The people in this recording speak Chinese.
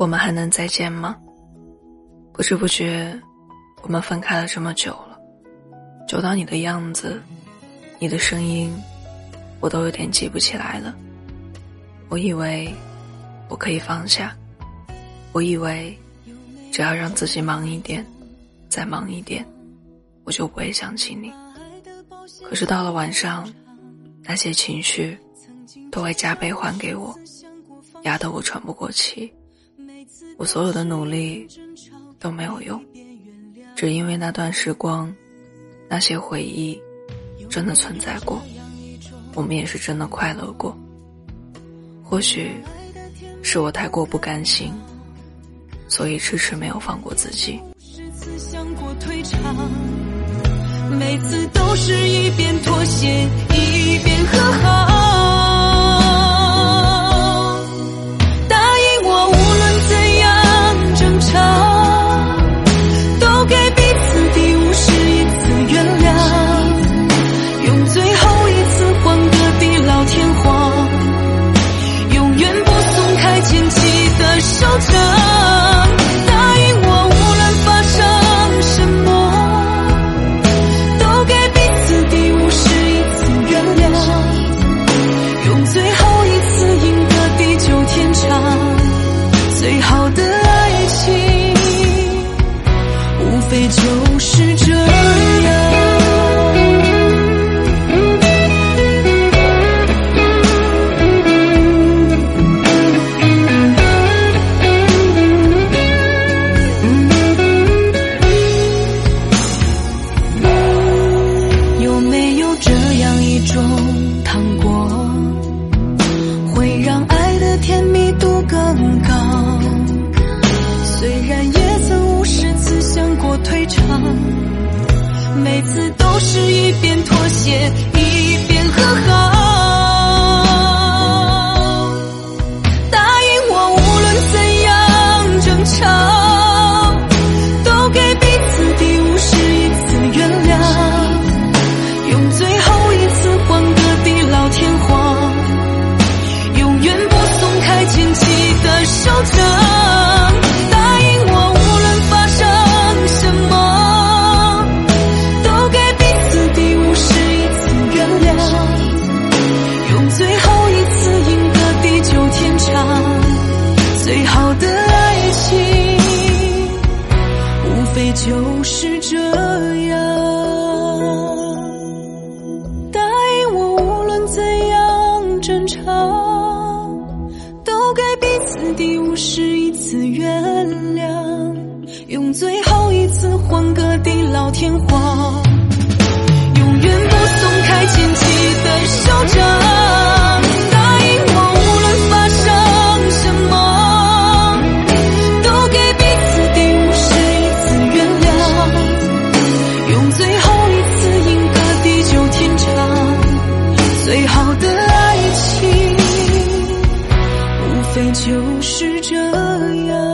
我们还能再见吗？不知不觉，我们分开了这么久了，久到你的样子、你的声音，我都有点记不起来了。我以为我可以放下，我以为只要让自己忙一点，再忙一点，我就不会想起你。可是到了晚上，那些情绪都会加倍还给我，压得我喘不过气。我所有的努力都没有用，只因为那段时光，那些回忆真的存在过，我们也是真的快乐过。或许是我太过不甘心，所以迟迟没有放过自己。每次都是一边妥协一边和好。最好的爱情无非就是这次都是一边妥协一边和好答应我无论怎样争吵都给彼此第五十一次原谅用最后一次换个地老天荒永远不松开牵起的手掌是这样，答应我，无论怎样争吵，都给彼此第五十一次原谅，用最后一次换个地老天荒，就是这样。